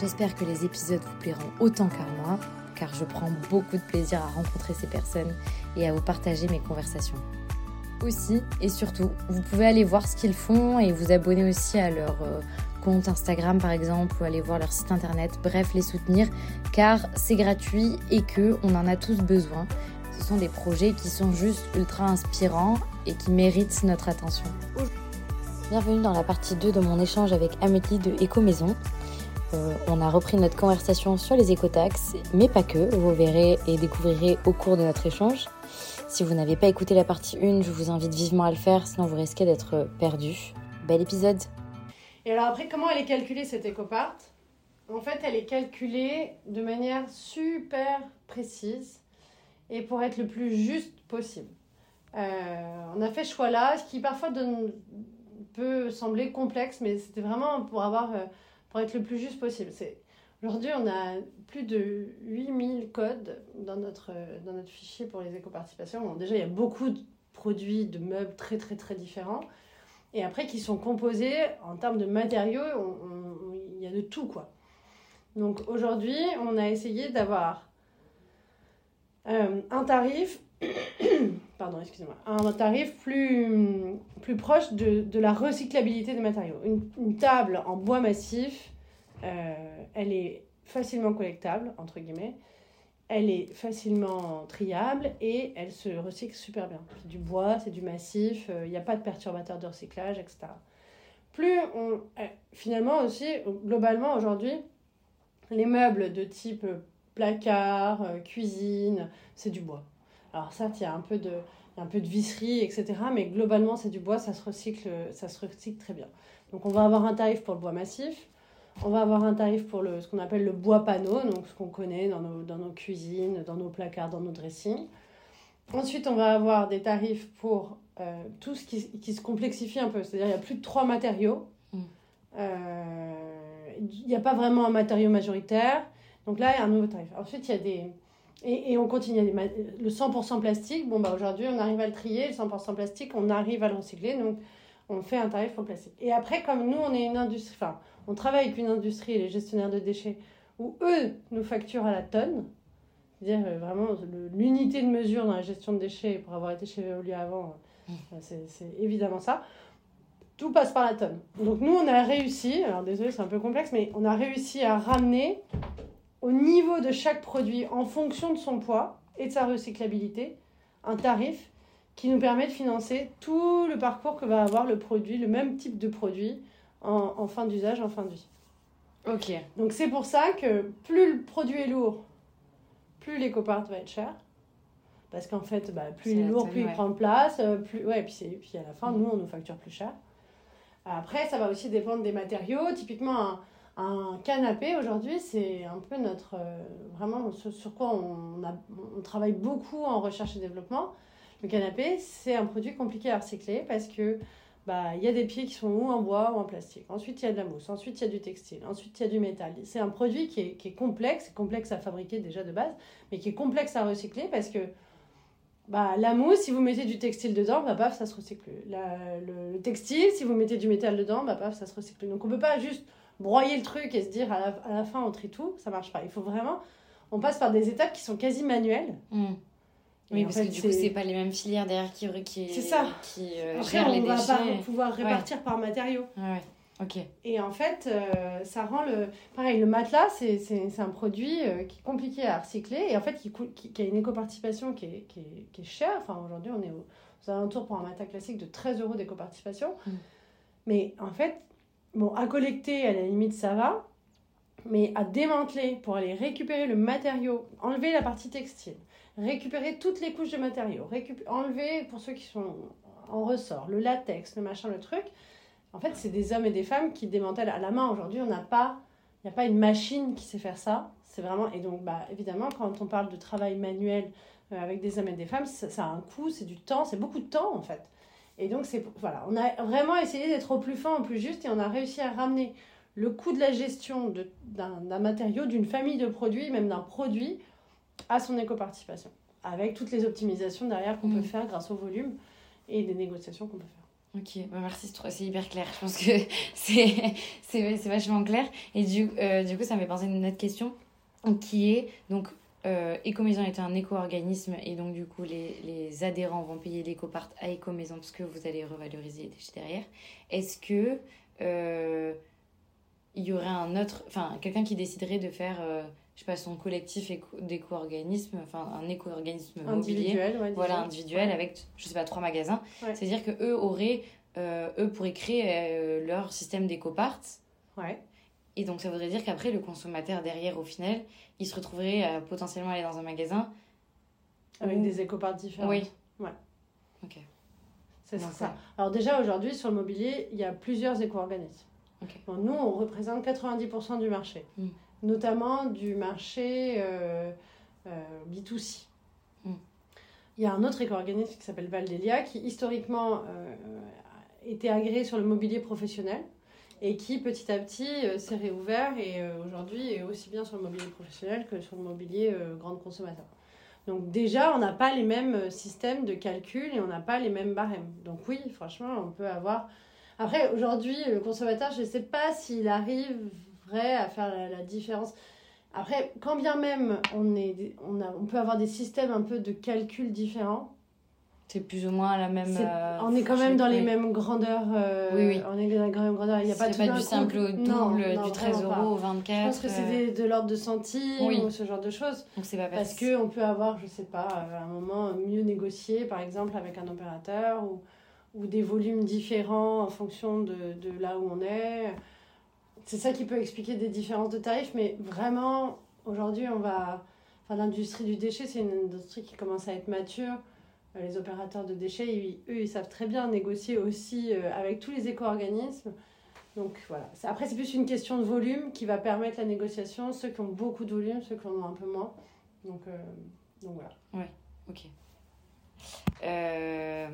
J'espère que les épisodes vous plairont autant qu'à moi, car je prends beaucoup de plaisir à rencontrer ces personnes et à vous partager mes conversations. Aussi et surtout, vous pouvez aller voir ce qu'ils font et vous abonner aussi à leur euh, compte Instagram par exemple ou aller voir leur site internet, bref les soutenir car c'est gratuit et que on en a tous besoin. Ce sont des projets qui sont juste ultra inspirants et qui méritent notre attention. Bienvenue dans la partie 2 de mon échange avec Amélie de Eco Maison. Euh, on a repris notre conversation sur les écotaxes, mais pas que, vous verrez et découvrirez au cours de notre échange. Si vous n'avez pas écouté la partie 1, je vous invite vivement à le faire, sinon vous risquez d'être perdu. Bel épisode Et alors après, comment elle est calculée cette écopart En fait, elle est calculée de manière super précise et pour être le plus juste possible. Euh, on a fait ce choix-là, ce qui parfois peut sembler complexe, mais c'était vraiment pour avoir... Euh, pour être le plus juste possible. Aujourd'hui, on a plus de 8000 codes dans notre, dans notre fichier pour les éco-participations. déjà, il y a beaucoup de produits, de meubles très, très, très différents. Et après, qui sont composés en termes de matériaux, il y a de tout, quoi. Donc aujourd'hui, on a essayé d'avoir euh, un tarif, pardon, excusez-moi, un tarif plus, plus proche de, de la recyclabilité des matériaux. Une, une table en bois massif, euh, elle est facilement collectable, entre guillemets. Elle est facilement triable et elle se recycle super bien. C'est du bois, c'est du massif, il n'y a pas de perturbateurs de recyclage, etc. Plus on. Euh, finalement aussi, globalement aujourd'hui, les meubles de type placard, euh, cuisine, c'est du bois. Alors certes, il y a un peu de, un peu de visserie, etc. Mais globalement, c'est du bois, ça se, recycle, ça se recycle très bien. Donc on va avoir un tarif pour le bois massif. On va avoir un tarif pour le, ce qu'on appelle le bois panneau, donc ce qu'on connaît dans nos, dans nos cuisines, dans nos placards, dans nos dressings. Ensuite, on va avoir des tarifs pour euh, tout ce qui, qui, se complexifie un peu. C'est-à-dire, il y a plus de trois matériaux. Mm. Euh, il n'y a pas vraiment un matériau majoritaire. Donc là, il y a un nouveau tarif. Ensuite, il y a des... Et, on continue. Des, le 100% plastique, bon, bah, aujourd'hui, on arrive à le trier. Le 100% plastique, on arrive à le recycler. Donc, on fait un tarif le plastique. Et après, comme nous, on est une industrie... Enfin, on travaille avec une industrie, les gestionnaires de déchets, où eux nous facturent à la tonne. C'est-à-dire euh, vraiment l'unité de mesure dans la gestion de déchets, pour avoir été chez Veolia avant, euh, c'est évidemment ça. Tout passe par la tonne. Donc nous, on a réussi, alors désolé, c'est un peu complexe, mais on a réussi à ramener au niveau de chaque produit, en fonction de son poids et de sa recyclabilité, un tarif qui nous permet de financer tout le parcours que va avoir le produit, le même type de produit, en, fin d'usage, en fin de vie. Ok. Donc c'est pour ça que plus le produit est lourd, plus l'éco-part va être cher. Parce qu'en fait, bah, plus il est lourd, plus il prend de place. Euh, plus... Ouais, et puis, puis à la fin, nous, on nous facture plus cher. Après, ça va aussi dépendre des matériaux. Typiquement, un, un canapé, aujourd'hui, c'est un peu notre... Euh, vraiment, ce sur quoi on, travaille beaucoup en recherche et développement. Le canapé, c'est un produit compliqué à recycler parce que bah, il y a des pieds qui sont ou en bois ou en plastique. Ensuite, il y a de la mousse. Ensuite, il y a du textile. Ensuite, il y a du métal. C'est un produit qui est, complexe, complexe à fabriquer déjà de base, mais qui est complexe à recycler parce que bah, la mousse, si vous mettez du textile dedans, bah, paf, ça se recycle le, textile, si vous mettez du métal dedans, bah, paf, ça se recycle Donc, on peut pas juste broyer le truc et se dire à la, à la fin, on trie tout. Ça marche pas. Il faut vraiment... On passe par des étapes qui sont quasi manuelles. Mmh. Oui, parce que du coup, c'est pas les mêmes filières derrière qui, qui, c'est ça. qui euh, Après, on va pas pouvoir répartir par matériaux. Ouais. Ok. Et en fait, euh, ça rend le. Pareil, le matelas, c'est, c'est, c'est un produit euh, qui est compliqué à recycler et en fait, qui, qui, qui a une éco-participation qui est, qui, est, qui est chère. Enfin, aujourd'hui, on est aux, aux alentours pour un matelas classique de 13 euros d'éco-participation. Mm. Mais en fait, bon, à collecter, à la limite, ça va. Mais à démanteler pour aller récupérer le matériau, enlever la partie textile, récupérer toutes les couches de matériaux, enlever, pour ceux qui sont en ressort, le latex, le machin, le truc. En fait, c'est des hommes et des femmes qui démantèlent à la main. Aujourd'hui, on n'a pas Il n'y a pas une machine qui sait faire ça. C'est vraiment. Et donc, bah, évidemment, quand on parle de travail manuel euh, avec des hommes et des femmes, ça, ça a un coût, c'est du temps, c'est beaucoup de temps en fait. Et donc, c'est voilà, on a vraiment essayé d'être au plus fin, au plus juste, et on a réussi à ramener le coût de la gestion d'un matériau, d'une famille de produits, même d'un produit, à son éco-participation, avec toutes les optimisations derrière qu'on peut mm. faire grâce au volume et des négociations qu'on peut faire. Ok, bah, merci, c'est hyper clair. Je pense que c'est vachement clair. Et du, euh, du coup, ça me fait penser à une autre question qui est donc euh, Écomaison est un éco-organisme et donc du coup les, les adhérents vont payer l'éco-part à Écomaison parce que vous allez revaloriser les déchets derrière. Est-ce que euh, il y aurait un autre, enfin quelqu'un qui déciderait de faire, euh, je sais pas, son collectif d'éco-organisme, enfin un éco-organisme mobilier, voilà individuel avec, je sais pas, trois magasins. C'est-à-dire que eux auraient, euh, eux pourraient créer euh, leur système d'éco-part. Ouais. Et donc ça voudrait dire qu'après le consommateur derrière, au final, il se retrouverait à potentiellement aller dans un magasin avec des éco-parts différents. Oui. Ouais. Ok. C'est ça. Alors déjà aujourd'hui sur le mobilier, il y a plusieurs éco-organismes nous, on représente 90% du marché, mm. notamment du marché euh, euh, B2C. Mm. Il y a un autre éco-organisme qui s'appelle Valdelia, qui historiquement euh, était agréé sur le mobilier professionnel et qui petit à petit s'est réouvert et aujourd'hui est aussi bien sur le mobilier professionnel que sur le mobilier grande consommateur. Donc déjà, on n'a pas les mêmes systèmes de calcul et on n'a pas les mêmes barèmes. Donc oui, franchement, on peut avoir après, aujourd'hui, le consommateur, je ne sais pas s'il arriverait à faire la, différence. Après, quand bien même on, est, on, a, on peut avoir des systèmes un peu de calcul différents, c'est plus ou moins la même. Euh, on est quand même dans les mêmes grandeurs. Euh, oui, oui. On est dans les mêmes grandeurs. Il n'y a pas, pas du simple au double, du 13 euros au 24. Je pense que c'est de l'ordre de centimes ou ce genre de choses. Donc c'est pas Parce qu'on peut avoir, je sais pas, à un moment mieux négocié, par exemple, avec un opérateur ou ou des volumes différents en fonction de, de là où on est. C'est ça qui peut expliquer des différences de tarifs, mais vraiment, aujourd'hui, on va. Enfin, l'industrie du déchet, c'est une industrie qui commence à être mature. Les opérateurs de déchets, eux, ils savent très bien négocier aussi euh, avec tous les éco-organismes. Donc voilà. Après, c'est plus une question de volume qui va permettre la négociation. Ceux qui ont beaucoup de volume, ceux qui en ont un peu moins. Donc, euh, donc voilà. Ouais, ok. Euh,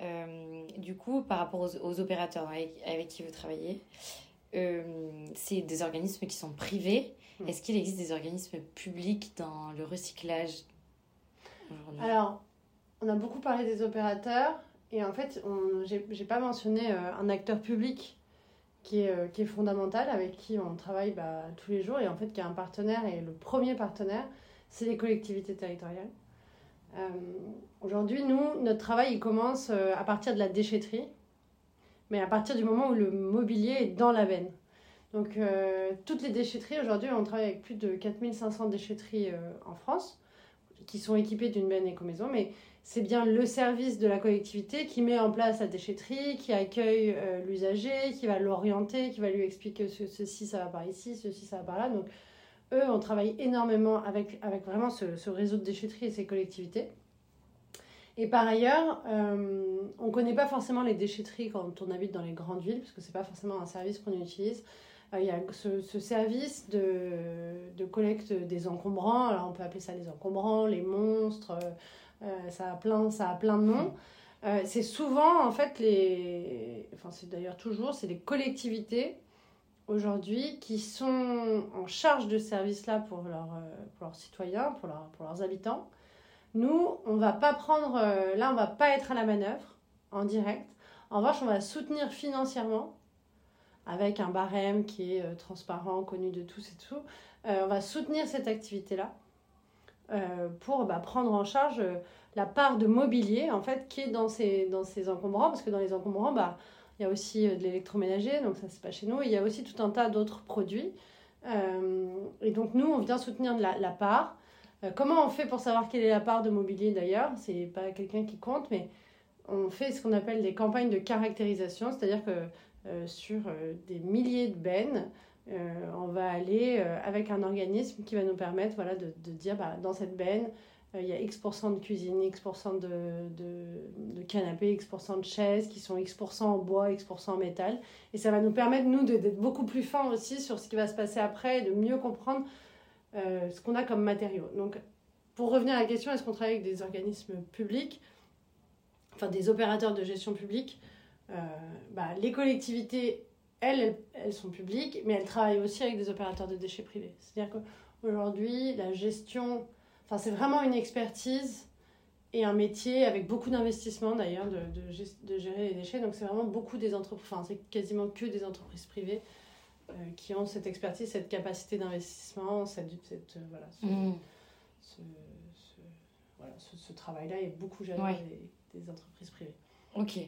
euh, du coup, par rapport aux, opérateurs avec, qui vous travaillez, euh, c'est des organismes qui sont privés. Hmm. Est-ce qu'il existe des organismes publics dans le recyclage Alors, on a beaucoup parlé des opérateurs et en fait, j'ai pas mentionné euh, un acteur public qui est, qui est fondamental, avec qui on travaille bah, tous les jours et en fait qui est un partenaire et le premier partenaire, c'est les collectivités territoriales. Euh, aujourd'hui, nous, notre travail, il commence euh, à partir de la déchetterie, mais à partir du moment où le mobilier est dans la benne. Donc, euh, toutes les déchetteries, aujourd'hui, on travaille avec plus de 4500 déchetteries en France, qui sont équipées d'une benne éco-maison, mais c'est bien le service de la collectivité qui met en place la déchetterie, qui accueille l'usager, qui va l'orienter, qui va lui expliquer que ceci ça va par ici, ceci ça va par là. Donc eux, on travaille énormément avec, avec vraiment ce, ce réseau de déchetterie et ces collectivités. Et par ailleurs, euh, on ne connaît pas forcément les déchetteries quand on habite dans les grandes villes, parce que ce n'est pas forcément un service qu'on utilise. Euh, il y a ce, ce service de, collecte des encombrants, alors on peut appeler ça les encombrants, les monstres, euh, ça, a plein, ça a plein de noms. c'est souvent, en fait, les... Enfin, c'est d'ailleurs toujours, c'est les collectivités aujourd'hui qui sont en charge de ce service-là pour, leur, euh, pour leurs citoyens, pour, leur, pour leurs habitants. Nous, on va pas prendre, euh, là, on va pas être à la manœuvre en direct. En revanche, on va soutenir financièrement avec un barème qui est euh, transparent, connu de tous et tout. on va soutenir cette activité-là pour bah, prendre en charge la part de mobilier en fait qui est dans ces, dans ces encombrants parce que dans les encombrants, bah, il y a aussi euh, de l'électroménager, donc ça c'est pas chez nous. Il y a aussi tout un tas d'autres produits. Euh, et donc nous, on vient soutenir la, part. Euh, comment on fait pour savoir quelle est la part de mobilier d'ailleurs? C'est pas quelqu'un qui compte, mais on fait ce qu'on appelle des campagnes de caractérisation, c'est-à-dire que sur des milliers de bennes, on va aller avec un organisme qui va nous permettre voilà, de, de dire bah, dans cette benne, il y a X% de cuisine, X% de, de, de canapé, X% de chaises qui sont X% en bois, X% en métal. Et ça va nous permettre, nous, d'être beaucoup plus fins aussi sur ce qui va se passer après et de mieux comprendre ce qu'on a comme matériaux. Donc, pour revenir à la question, est-ce qu'on travaille avec des organismes publics, enfin des opérateurs de gestion publique? Bah, Les collectivités elles, elles, sont publiques, mais elles travaillent aussi avec des opérateurs de déchets privés. C'est-à-dire qu'aujourd'hui, la gestion, enfin, c'est vraiment une expertise et un métier avec beaucoup d'investissement d'ailleurs de, de, de, gérer les déchets. Donc, c'est vraiment beaucoup des entreprises, enfin, c'est quasiment que des entreprises privées euh, qui ont cette expertise, cette capacité d'investissement, cette, cette, euh, voilà, ce, mmh. ce, ce, voilà, ce, travail-là est beaucoup géré ouais. des, des entreprises privées. Ok.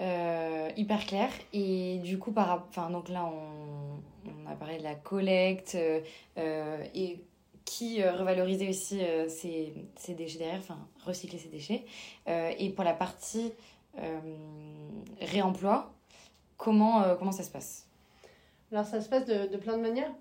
Euh, hyper clair. Et du coup, par, enfin, donc là, on, on a parlé de la collecte euh, et qui euh, revaloriser aussi ses, ses, déchets derrière, enfin, recycler ses déchets. et pour la partie réemploi, comment, comment ça se passe? Alors, ça se passe de, de plein de manières.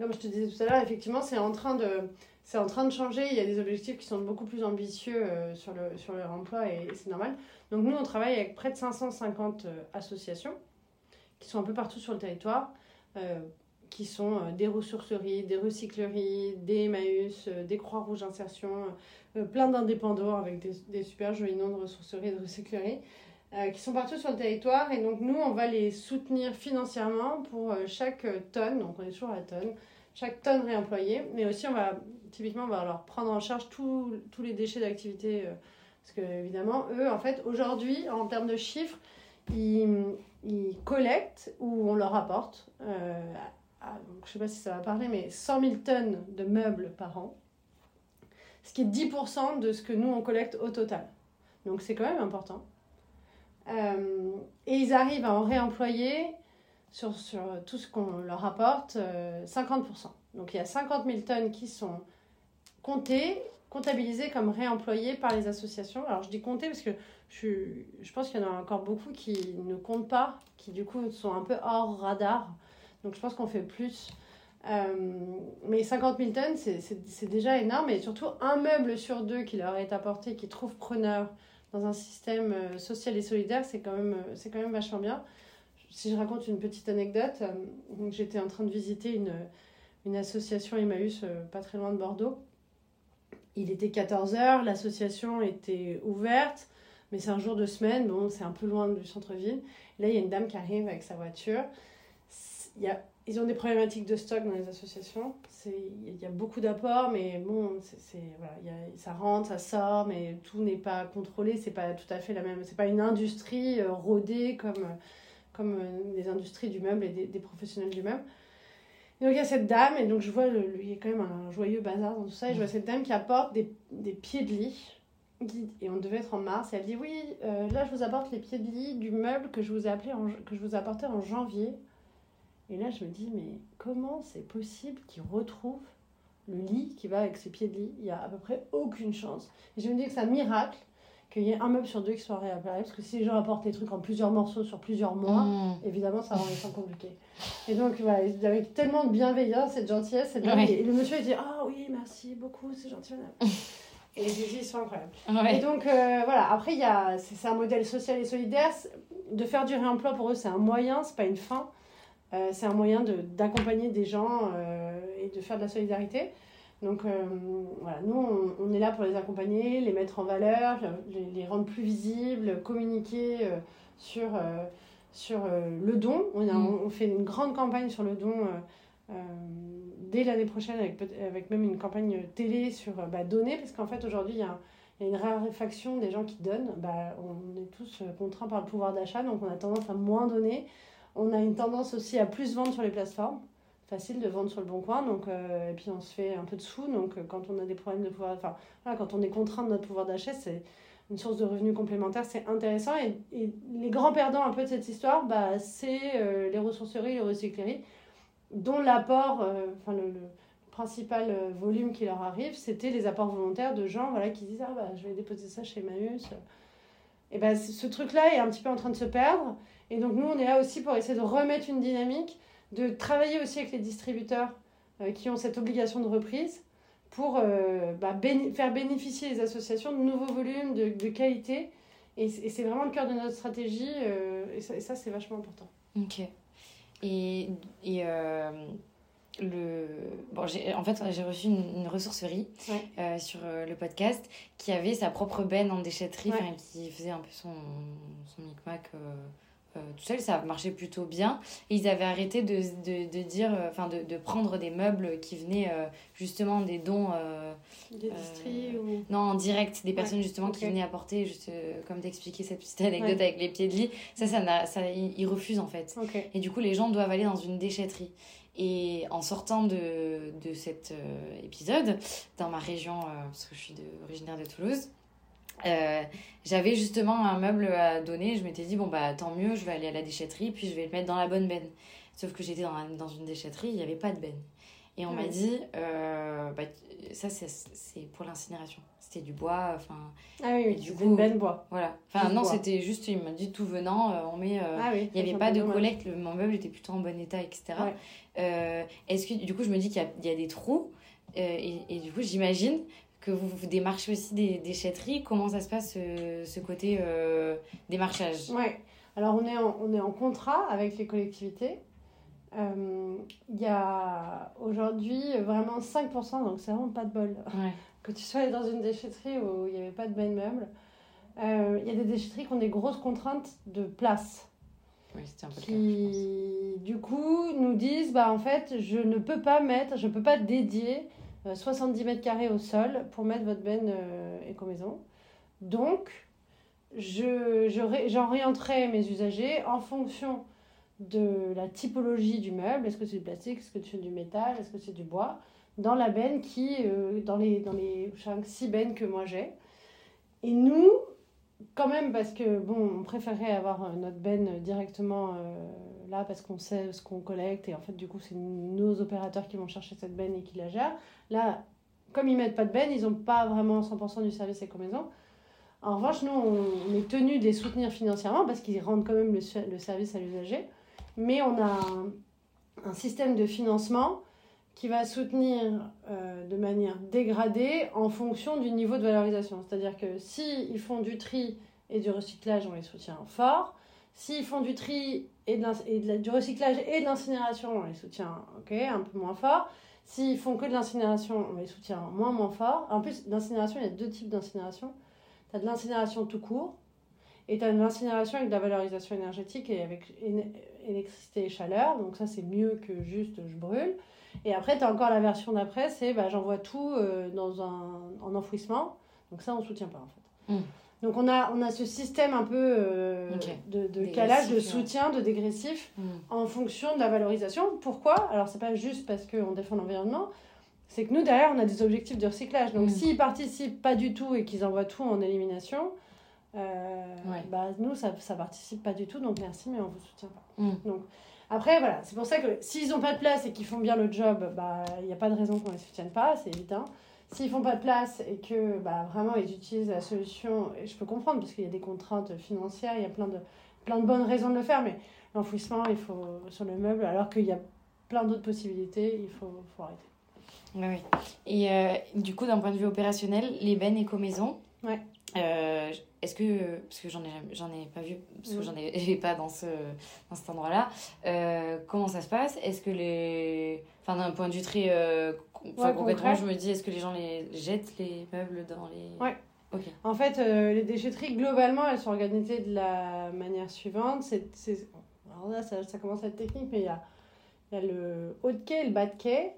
Comme je te disais tout à l'heure, effectivement, c'est en train de c'est en train de changer. Il y a des objectifs qui sont beaucoup plus ambitieux euh, sur, le, sur le remploi et, c'est normal. Donc nous, on travaille avec près de 550 euh, associations qui sont un peu partout sur le territoire, euh, qui sont des ressourceries, des recycleries, des Emmaüs, des Croix-Rouge Insertion, plein d'indépendants avec des, des, super jolis noms de ressourceries et de recycleries. qui sont partout sur le territoire et donc nous on va les soutenir financièrement pour chaque tonne, donc on est toujours à la tonne, chaque tonne réemployée, mais aussi on va typiquement, on va leur prendre en charge tous les déchets d'activité. Euh, parce que, évidemment, eux, en fait, aujourd'hui, en termes de chiffres, ils, ils collectent ou on leur apporte, euh, je sais pas si ça va parler, mais 100 000 tonnes de meubles par an. Ce qui est 10% de ce que nous, on collecte au total. Donc, c'est quand même important. Euh, et ils arrivent à en réemployer sur, sur tout ce qu'on leur apporte 50%. Donc, il y a 50 000 tonnes qui sont compter, comptabiliser comme réemployés par les associations. Alors je dis compter parce que je, je pense qu'il y en a encore beaucoup qui ne comptent pas, qui du coup sont un peu hors radar. Donc je pense qu'on fait plus. Euh, mais 50 000 tonnes, c'est déjà énorme. Et surtout, un meuble sur deux qui leur est apporté, qui trouve preneur dans un système euh, social et solidaire, c'est quand, même, euh, quand même vachement bien. Si je raconte une petite anecdote, j'étais en train de visiter une, association Emmaüs pas très loin de Bordeaux. Il était 14h, l'association était ouverte, mais c'est un jour de semaine, bon, c'est un peu loin du centre-ville. Là, il y a une dame qui arrive avec sa voiture. Ils ont des problématiques de stock dans les associations. Il y a beaucoup d'apports, mais bon, ça rentre, ça sort, mais tout n'est pas contrôlé. C'est pas tout à fait la même. C'est pas une industrie euh, rodée comme, comme euh, les industries du meuble et des, des professionnels du meuble donc il y a cette dame, et donc je vois, le, il y a quand même un joyeux bazar dans tout ça, et je vois cette dame qui apporte des, des pieds de lit. Et on devait être en mars, et elle dit Oui, euh, là je vous apporte les pieds de lit du meuble que je vous ai appelé en, que je vous apportais en janvier. Et là je me dis Mais comment c'est possible qu'il retrouve le lit qui va avec ses pieds de lit? Il n'y a à peu près aucune chance. Et je me dis que c'est un miracle qu'il y ait un meuble sur deux qui soit réappareillé. Parce que si les gens apportent les trucs en plusieurs morceaux sur plusieurs mois, mmh. évidemment, ça rend les temps compliqués. Et donc, voilà, avec tellement de bienveillance et de gentillesse, et, ouais. et le monsieur, il dit Ah oui, merci beaucoup, c'est gentil, madame. et les ils sont incroyables. Ouais. Et donc, euh, voilà, après, il y a, c'est, un modèle social et solidaire. De faire du réemploi, pour eux, c'est un moyen, c'est pas une fin. Euh, c'est un moyen de, d'accompagner des gens euh, et de faire de la solidarité. Donc euh, voilà, nous, on, on, est là pour les accompagner, les mettre en valeur, les, les rendre plus visibles, communiquer euh, sur, euh, sur le don. On, a, mm. on, fait une grande campagne sur le don dès l'année prochaine, avec, avec même une campagne télé sur bah, donner, parce qu'en fait, aujourd'hui, il y a il y a une raréfaction des gens qui donnent. Bah, on est tous contraints par le pouvoir d'achat, donc on a tendance à moins donner. On a une tendance aussi à plus vendre sur les plateformes facile de vendre sur le bon coin. Donc, euh, et puis on se fait un peu de sous. Donc euh, quand on a des problèmes de pouvoir, enfin voilà, quand on est contraint de notre pouvoir d'achat, c'est une source de revenus complémentaire, c'est intéressant. Et, les grands perdants un peu de cette histoire, bah, c'est euh, les ressourceries, les recycleries, dont l'apport, enfin le, principal volume qui leur arrive, c'était les apports volontaires de gens voilà, qui disent Ah bah je vais déposer ça chez Maüs. Et bah, ce truc-là est un petit peu en train de se perdre. Et donc nous, on est là aussi pour essayer de remettre une dynamique de travailler aussi avec les distributeurs euh, qui ont cette obligation de reprise pour euh, bah, faire bénéficier les associations de nouveaux volumes, de, de qualité. Et, c'est vraiment le cœur de notre stratégie. Euh, et ça, c'est vachement important. Ok. Et, et euh, le... bon, en fait, j'ai reçu une, ressourcerie sur le podcast qui avait sa propre benne en déchetterie, qui faisait un peu son, son micmac euh, tout seul, ça marchait plutôt bien. Et ils avaient arrêté de, de, de dire, euh, enfin, de, de, prendre des meubles qui venaient euh, justement des dons. des ou... Non, en direct, des personnes justement qui venaient apporter, juste comme d'expliquer cette petite anecdote avec les pieds de lit. Ça, ça, ça ils refusent en fait. Et du coup, les gens doivent aller dans une déchetterie. Et en sortant de, de cet épisode, dans ma région, parce que je suis originaire de Toulouse, euh, j'avais justement un meuble à donner. Je m'étais dit, bon, bah tant mieux, je vais aller à la déchetterie, puis je vais le mettre dans la bonne benne. Sauf que j'étais dans, dans une déchetterie, il n'y avait pas de benne. Et on m'a dit, euh, bah, ça c'est pour l'incinération. C'était du bois, enfin. Ah oui, du coup, une benne bois. Voilà. Enfin, non, c'était juste, il m'a dit tout venant, euh, on met. Ah il n'y avait pas de collecte, mon meuble était plutôt en bon état, etc. Est-ce que, du coup, je me dis qu'il y, y, a des trous, et, et, du coup, j'imagine que vous, vous démarchez aussi des déchetteries. Comment ça se passe, ce, ce côté euh, démarchage? Oui, alors on est, en, on est en contrat avec les collectivités. Euh, il y a aujourd'hui vraiment 5%, donc c'est vraiment pas de bol. Que tu sois dans une déchetterie où il n'y avait pas de bain meuble, euh, il y a des déchetteries qui ont des grosses contraintes de place. Oui, un peu qui, du coup, nous disent bah, en fait, je ne peux pas mettre, je ne peux pas dédier 70 euh, mètres carrés au sol pour mettre votre benne euh, éco-maison. Donc, je, j'orienterai mes usagers en fonction de la typologie du meuble. Est-ce que c'est du plastique? Est-ce que c'est du métal? Est-ce que c'est du bois? Dans la benne qui, euh, dans les, dans les 5-6 bennes que moi j'ai. Et nous, quand même, parce que, bon, on préférait avoir notre benne directement là parce qu'on sait ce qu'on collecte et en fait du coup c'est nos opérateurs qui vont chercher cette benne et qui la gèrent. Là, comme ils mettent pas de benne, ils n'ont pas vraiment 100% du service éco-maison. En revanche, nous, on est tenu de les soutenir financièrement parce qu'ils rendent quand même le, service à l'usager. Mais on a un, système de financement qui va soutenir euh, de manière dégradée en fonction du niveau de valorisation. C'est-à-dire que s'ils font du tri et du recyclage, on les soutient fort. S'ils font du tri et, du recyclage et de l'incinération, on les soutient un peu moins fort. S'ils font que de l'incinération, on les soutient moins, moins fort. En plus, l'incinération, il y a deux types d'incinération. Tu as de l'incinération tout court et tu as de l'incinération avec de la valorisation énergétique et avec électricité et chaleur. Donc ça, c'est mieux que juste je brûle. Et après, tu as encore la version d'après, c'est bah, j'envoie tout euh, dans un, en enfouissement. Donc ça, on soutient pas en fait. Hmm. Donc on a, on a ce système un peu euh, de, de calage, de soutien, de dégressif hmm. en fonction de la valorisation. Pourquoi? Alors c'est pas juste parce qu'on défend l'environnement, c'est que nous derrière on a des objectifs de recyclage. Donc hmm. s'ils participent pas du tout et qu'ils envoient tout en élimination, euh, bah, nous ça, ça participe pas du tout, donc merci mais on vous soutient pas. Hmm. Donc après voilà, c'est pour ça que s'ils ont pas de place et qu'ils font bien le job, bah il n'y a pas de raison qu'on les soutienne pas, c'est évident. S'ils font pas de place et que bah, vraiment ils utilisent la solution, je peux comprendre parce qu'il y a des contraintes financières, il y a plein de, plein de bonnes raisons de le faire, mais l'enfouissement, il faut sur le meuble, alors qu'il y a plein d'autres possibilités, il faut, faut arrêter. Oui, oui. Et euh, du coup, d'un point de vue opérationnel, les bennes éco-maison, ouais. Euh, est-ce que, parce que j'en ai, j'en ai pas vu, parce que j'en ai, pas dans, ce, dans cet endroit-là, euh, comment ça se passe? Est-ce que les. Enfin, d'un point de vue très euh, concrètement, je me dis, est-ce que les gens les jettent les meubles dans les? Ouais. Ok. En fait, les déchetteries, globalement, elles sont organisées de la manière suivante. C'est, alors là, ça, ça, commence à être technique, mais il y a, y a le haut de quai et le bas de quai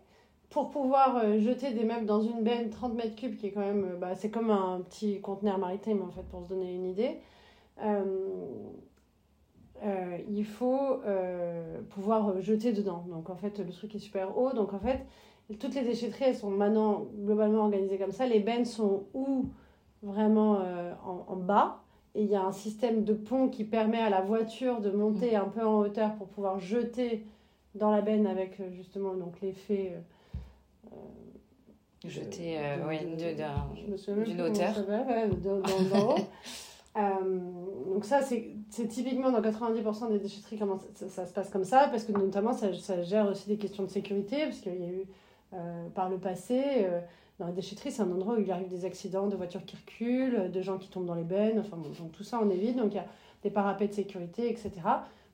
pour pouvoir euh, jeter des meubles dans une benne 30 mètres cubes, qui est quand même, euh, bah, c'est comme un petit conteneur maritime en fait, pour se donner une idée, euh, il faut pouvoir jeter dedans. Donc en fait, le truc est super haut. Donc en fait, toutes les déchetteries, elles sont maintenant globalement organisées comme ça. Les bennes sont ou vraiment en, en, bas, et il y a un système de pont qui permet à la voiture de monter un peu en hauteur pour pouvoir jeter dans la benne avec justement donc l'effet Jeter euh, ouais, d'une hauteur. euh, donc ça, c'est typiquement dans 90% des déchetteries, comment ça, ça, se passe comme ça, parce que notamment, ça, ça gère aussi des questions de sécurité, parce qu'il y a eu, euh, par le passé, euh, Dans la déchetterie, c'est un endroit où il arrive des accidents de voitures qui reculent, de gens qui tombent dans les bennes. Enfin, bon, donc tout ça, on évite. Donc il y a des parapets de sécurité, etc.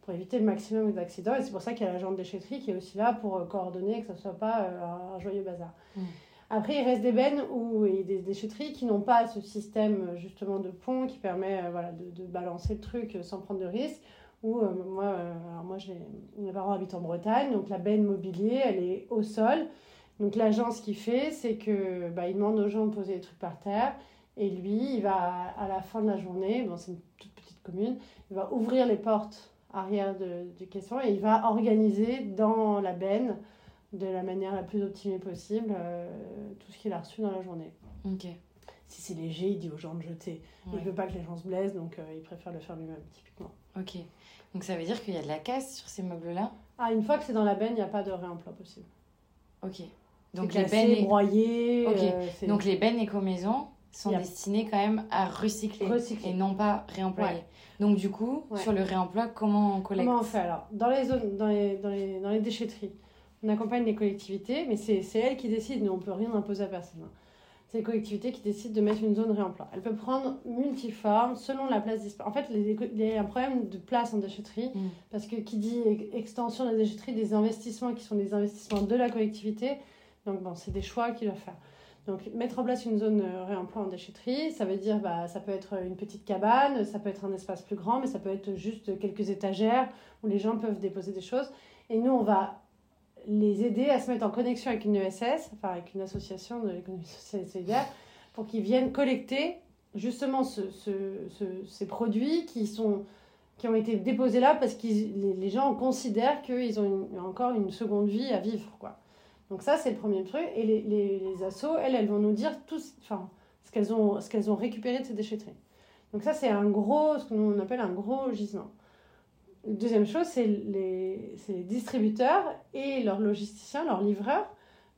pour éviter le maximum d'accidents. Et c'est pour ça qu'il y a l'agent de déchetterie qui est aussi là pour euh, coordonner, que ce ne soit pas euh, un joyeux bazar. Mm. Après, il reste des bennes ou des déchetteries qui n'ont pas ce système justement de pont qui permet euh, voilà, de, de balancer le truc sans prendre de risque. Ou euh, moi, euh, alors moi mes parents habitent en Bretagne, donc la benne mobilier, elle est au sol. Donc l'agence, ce qu'il fait, c'est que bah, il demande aux gens de poser des trucs par terre. Et lui, il va à la fin de la journée, bon, c'est une toute petite commune, il va ouvrir les portes arrière de, du caisson et il va organiser dans la benne de la manière la plus optimée possible euh, tout ce qu'il a reçu dans la journée. Ok. Si c'est léger, il dit aux gens de jeter. Il Ouais. veut pas que les gens se blessent, donc euh, il préfère le faire lui-même, typiquement. Ok. Donc ça veut dire qu'il y a de la casse sur ces meubles-là? Ah, une fois que c'est dans la benne, il n'y a pas de réemploi possible. Ok. Donc les, bennes et... broyé, Ok. euh, Donc les bennes éco-maisons sont destinées quand même à recycler et non pas réemployer. Donc du coup, Ouais. sur le réemploi, comment on collecte Comment on fait alors? Dans les zones, dans les, dans les, dans les déchetteries, on accompagne les collectivités, mais c'est elles qui décident, nous on peut rien imposer à personne. hein. C'est les collectivités qui décident de mettre une zone réemploi. Elle peut prendre multiforme selon la place disponible. En fait, il y a un problème de place en déchetterie, Mm. parce que qui dit extension de la déchetterie, des investissements qui sont des investissements de la collectivité, donc bon, c'est des choix qu'ils doivent faire. Donc, mettre en place une zone euh, réemploi en déchetterie, ça veut dire, bah, ça peut être une petite cabane, ça peut être un espace plus grand, mais ça peut être juste quelques étagères où les gens peuvent déposer des choses. Et nous, on va les aider à se mettre en connexion avec une ESS, enfin avec une association de l'économie sociale et solidaire, pour qu'ils viennent collecter justement ce- ce- ce- ces produits qui, sont, qui ont été déposés là parce que les, gens considèrent qu'ils ont encore une seconde vie à vivre. Quoi. Donc ça, c'est le premier truc. Et les, les, assos, elles, elles vont nous dire tout enfin, ce qu'elles ont, ce qu'elles ont récupéré de ces déchetteries. Donc ça, c'est un gros, ce que nous on appelle un gros gisement. Deuxième chose, c'est les, les distributeurs et leurs logisticiens, leurs livreurs,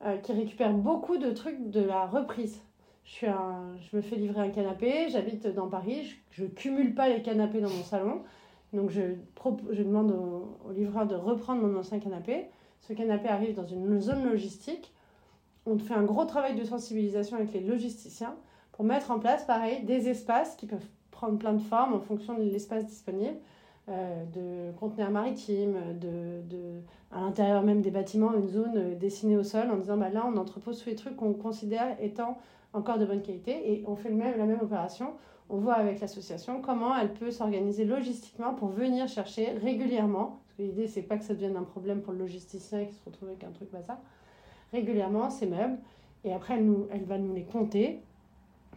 euh, qui récupèrent beaucoup de trucs de la reprise. Je, suis un, je me fais livrer un canapé, j'habite dans Paris, je ne cumule pas les canapés dans mon salon. Donc je, je demande au, au livreur de reprendre mon ancien canapé. Ce canapé arrive dans une zone logistique. On fait un gros travail de sensibilisation avec les logisticiens pour mettre en place, pareil, des espaces qui peuvent prendre plein de formes en fonction de l'espace disponible euh, de conteneurs maritimes, de, de, à l'intérieur même des bâtiments, une zone euh, dessinée au sol en disant bah, là on entrepose tous les trucs qu'on considère étant encore de bonne qualité et on fait le même, la même opération. On voit avec l'association comment elle peut s'organiser logistiquement pour venir chercher régulièrement, l'idée c'est pas que ça devienne un problème pour le logisticien qui se retrouve avec un truc comme ça, régulièrement ces meubles et après elle, nous, elle va nous les compter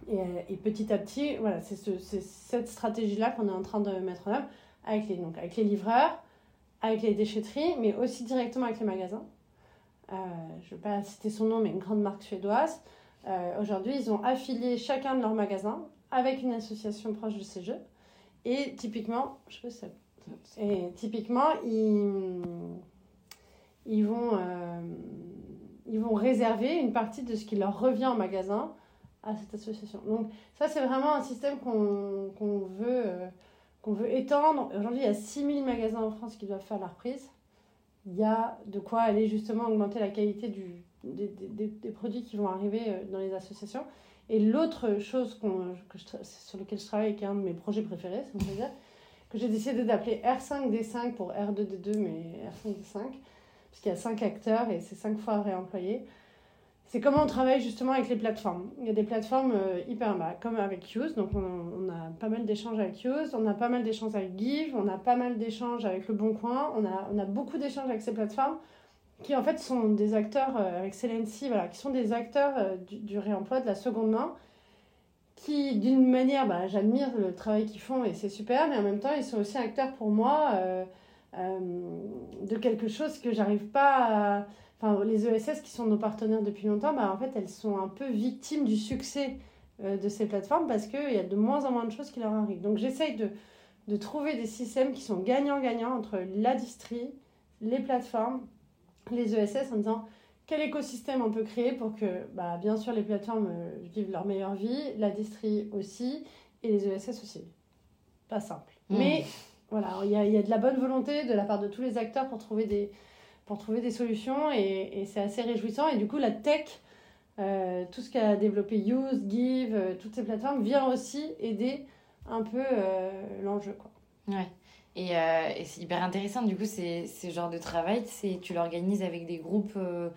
et, et petit à petit, voilà, c'est ce, c'est cette stratégie-là qu'on est en train de mettre en œuvre avec les, donc, avec les livreurs, avec les déchetteries, mais aussi directement avec les magasins. Euh, je ne vais pas citer son nom, mais une grande marque suédoise. Euh, Aujourd'hui, ils ont affilié chacun de leurs magasins avec une association proche de ces jeux. Et typiquement, je sais pas et typiquement, ils, ils, vont, euh, ils vont réserver une partie de ce qui leur revient en magasin à cette association. Donc ça, c'est vraiment un système qu'on qu'on veut, euh, qu'on veut étendre. Aujourd'hui, il y a 6000 magasins en France qui doivent faire la reprise. Il y a de quoi aller justement augmenter la qualité du, des, des- des produits qui vont arriver euh, dans les associations. Et l'autre chose qu'on- que sur lequel je travaille, qui est un de mes projets préférés, dire, que j'ai décidé d'appeler R5D5 pour R2D2, mais R5D5, parce qu'il y a 5 acteurs et c'est 5 fois réemployé. C'est comment on travaille justement avec les plateformes. Il y a des plateformes euh, hyper bah, comme avec Use, donc on, a pas mal d'échanges avec Use, on a pas mal d'échanges avec Give, on a pas mal d'échanges avec Le Bon Coin, on a, on a beaucoup d'échanges avec ces plateformes qui en fait sont des acteurs euh, avec Celency, voilà, qui sont des acteurs euh, du réemploi de la seconde main, qui d'une manière, bah, j'admire le travail qu'ils font et c'est super, mais en même temps ils sont aussi acteurs pour moi euh, euh, de quelque chose que j'arrive pas à enfin, les ESS qui sont nos partenaires depuis longtemps, bah, en fait, elles sont un peu victimes du succès euh, de ces plateformes parce qu'il y a de moins en moins de choses qui leur arrivent. Donc, j'essaye de, de trouver des systèmes qui sont gagnants-gagnants entre la distrie, les plateformes, les ESS en disant quel écosystème on peut créer pour que, bah, bien sûr, les plateformes euh, vivent leur meilleure vie, la distrie aussi, et les ESS aussi. Pas simple. Mmh. Mais voilà, il y a, il y a de la bonne volonté de la part de tous les acteurs pour trouver des, pour trouver des solutions et, et c'est assez réjouissant. Et du coup, la tech euh, tout ce qu'a développé Use, Give, euh, toutes ces plateformes vient aussi aider un peu l'enjeu. Quoi. Ouais. Et, euh, et c'est hyper intéressant, du coup, c'est ce genre de travail, c'est tu l'organises avec des groupes. euh,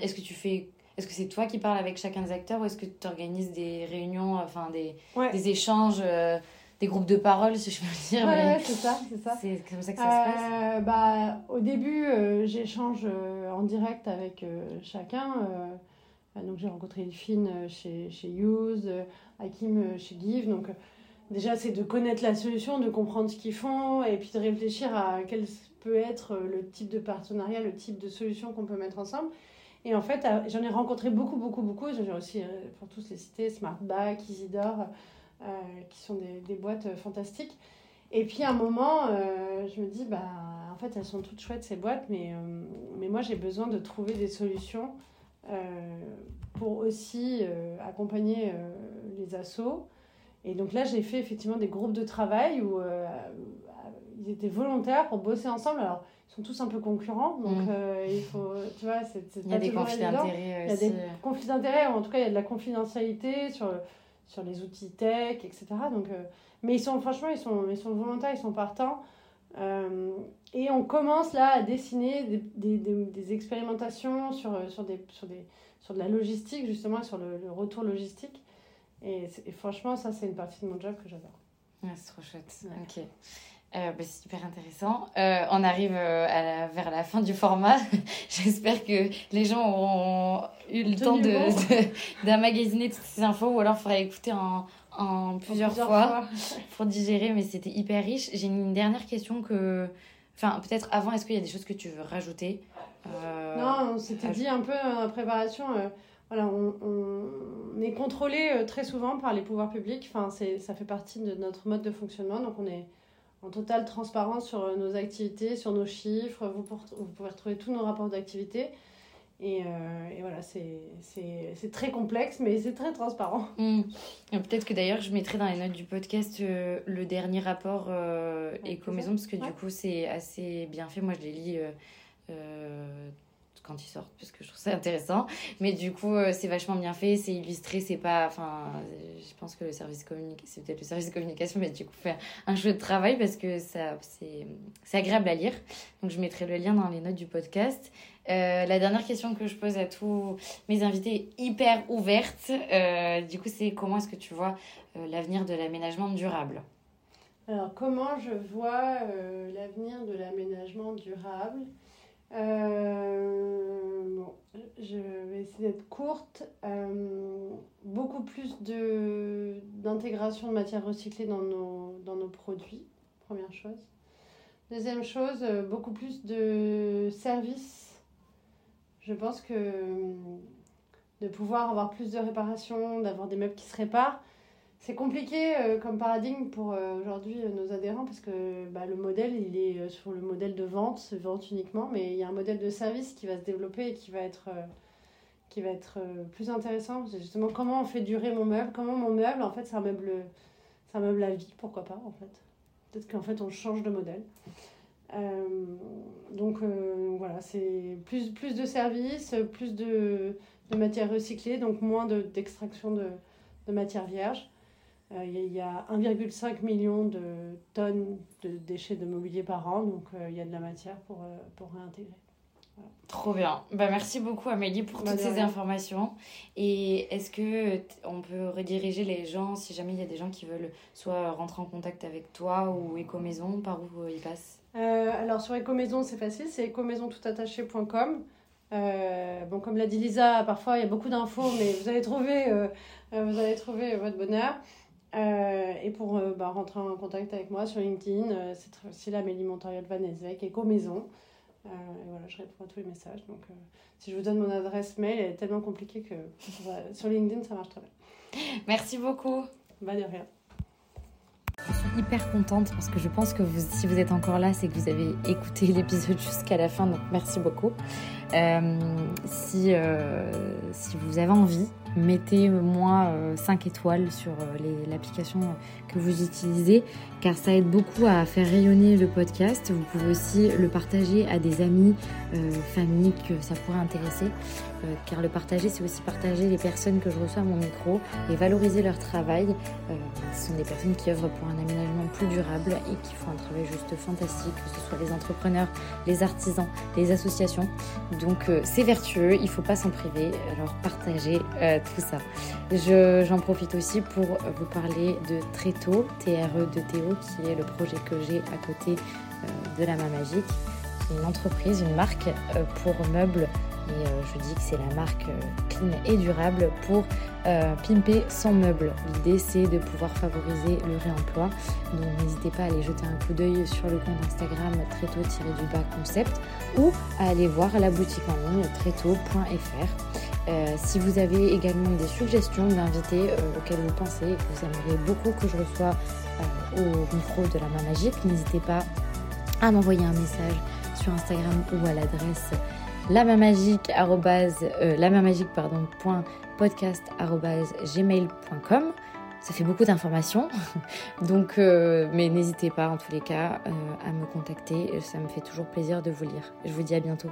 est-ce que tu fais. Est-ce que c'est toi qui parles avec chacun des acteurs ou est-ce que tu organises des réunions, enfin des, Ouais. des échanges, euh, des groupes de parole, si je peux dire Ouais, c'est ça, c'est ça. C'est comme ça que ça se passe Euh, bah, au début, euh, j'échange euh, en direct avec euh, chacun. euh, euh, donc, j'ai rencontré euh, chez, chez Use, euh, Hakim euh, chez Give. Donc, euh, déjà, c'est de connaître la solution, de comprendre ce qu'ils font et puis de réfléchir à quel peut être euh, le type de partenariat, le type de solution qu'on peut mettre ensemble. Et en fait, j'en ai rencontré beaucoup, beaucoup, beaucoup. J'en ai aussi, euh, pour tous les cités, Smartback, Isidore, euh, qui sont des, boîtes fantastiques. Et puis à un moment, je me dis, bah, en fait, elles sont toutes chouettes ces boîtes, mais, mais moi j'ai besoin de trouver des solutions pour aussi accompagner les assos. Et donc là, j'ai fait effectivement des groupes de travail où euh, ils étaient volontaires pour bosser ensemble. Alors, ils sont tous un peu concurrents, donc Mhm. euh, il faut, tu vois, c'est c'est Il y a pas des conflits d'intérêts Il y a aussi. des conflits d'intérêts, ou en tout cas, il y a de la confidentialité sur, sur les outils tech, etc. Donc, euh, mais ils sont, franchement, ils sont, ils sont volontaires, ils sont partants. Et on commence là à dessiner des, des, des, des expérimentations sur, sur, des, sur, des, sur de la logistique, justement, sur le, le retour logistique. Et, franchement, ça, c'est une partie de mon job que j'adore. Ouais, c'est trop chouette. Ouais. Ok. Euh, bah, c'est super intéressant. Euh, on arrive euh, à la- vers la fin du format. J'espère que les gens auront eu le temps de, bon. de- toutes ces infos ou alors il faudra écouter en, en plusieurs, fois, pour digérer, mais c'était hyper riche. J'ai une dernière question que. Enfin, peut-être avant, est-ce qu'il y a des choses que tu veux rajouter? Euh, Non, on s'était ah, dit un peu en préparation, voilà, on, on est contrôlé euh, très souvent par les pouvoirs publics. Enfin, c'est, ça fait partie de notre mode de fonctionnement. Donc, on est en totale transparence sur euh, nos activités, sur nos chiffres. Vous, pour- vous pouvez retrouver tous nos rapports d'activité. Et, euh, et voilà, c'est, c'est, c'est très complexe, mais c'est très transparent. Et Peut-être que d'ailleurs, je mettrai dans les notes du podcast euh, le dernier rapport euh, Éco-Maison, parce que Ouais. du coup, c'est assez bien fait. Moi, je les lis quand ils sortent, parce que je trouve ça intéressant. Mais du coup, euh, c'est vachement bien fait, c'est illustré, c'est pas. Enfin, euh, je pense que le service communication, c'est peut-être le service de communication, mais du coup, fait un chouette travail parce que ça, c'est c'est agréable à lire. Donc, je mettrai le lien dans les notes du podcast. Euh, la dernière question que je pose à tous mes invités hyper ouverte. Du coup, c'est comment est-ce que tu vois l'avenir de l'aménagement durable? Alors, comment je vois l'avenir de l'aménagement durable? Euh, bon, Je vais essayer d'être courte. Euh, beaucoup plus de, d'intégration de matières recyclées dans nos, dans nos produits, première chose. Deuxième chose, euh, beaucoup plus de services. Je pense que de pouvoir avoir plus de réparations, d'avoir des meubles qui se réparent, c'est compliqué euh, comme paradigme pour euh, aujourd'hui euh, nos adhérents parce que bah, le modèle, il est sur le modèle de vente, vente uniquement, mais il y a un modèle de service qui va se développer et qui va être, qui va être plus intéressant. C'est justement comment on fait durer mon meuble, comment mon meuble, en fait, c'est un meuble, un meuble à vie, pourquoi pas, en fait. Peut-être qu'en fait, on change de modèle. Donc voilà, c'est plus, plus de services, plus de, de matières recyclées, donc moins de- d'extraction de, de matières vierges. Euh, Il y a- il y a 1,5 million de tonnes de déchets de mobilier par an, donc euh, il y a de la matière pour, euh, pour réintégrer. Trop bien. Bah, merci beaucoup Amélie pour Bah, toutes ces rien. informations. Et est-ce que on peut rediriger les gens si jamais il y a des gens qui veulent soit rentrer en contact avec toi ou Éco-Maison, par où euh, ils passent? Euh, alors sur Ecomaison, c'est facile, c'est ecomaisontoutattaché.com. Euh, bon, comme l'a dit Lisa, parfois il y a beaucoup d'infos, mais vous allez trouver, euh, euh, vous allez trouver votre bonheur. Euh, et pour euh, bah, rentrer en contact avec moi sur LinkedIn, euh, c'est très facile, Amélie Montoriol Van Eswijk, Ecomaison. Euh, et voilà, je réponds à tous les messages. Donc, euh, si je vous donne mon adresse mail, elle est tellement compliquée que sur LinkedIn, ça marche très bien. Merci beaucoup. Bah, de rien. Je suis hyper contente parce que je pense que vous, si vous êtes encore là, c'est que vous avez écouté l'épisode jusqu'à la fin, donc merci beaucoup. si, si vous avez envie, mettez-moi 5 étoiles sur l'application que vous utilisez car ça aide beaucoup à faire rayonner le podcast. Vous pouvez aussi le partager à des amis, euh, familles que ça pourrait intéresser. Euh, car le partager, c'est aussi partager les personnes que je reçois à mon micro et valoriser leur travail. Euh, ce sont des personnes qui œuvrent pour un aménagement plus durable et qui font un travail juste fantastique, que ce soit les entrepreneurs, les artisans, les associations. Donc c'est vertueux, il ne faut pas s'en priver. Alors partagez tout ça. J'en profite aussi pour vous parler de Tréto, TRE de Théo qui est le projet que j'ai à côté euh, de la main magique. Une entreprise, une marque euh, pour meubles et euh, je dis que c'est la marque clean et durable pour pimper son meuble. L'idée c'est de pouvoir favoriser le réemploi. Donc n'hésitez pas à aller jeter un coup d'œil sur le compte Instagram tréto-du-bas concept ou à aller voir la boutique en ligne tréto.fr. Euh, si vous avez également des suggestions d'invités euh, auxquels vous pensez et que vous aimeriez beaucoup que je reçois euh, au micro de la main magique, n'hésitez pas à m'envoyer un message sur Instagram ou à l'adresse la main magique, gmail.com ça fait beaucoup d'informations, donc mais n'hésitez pas en tous les cas à me contacter, ça me fait toujours plaisir de vous lire. Je vous dis à bientôt.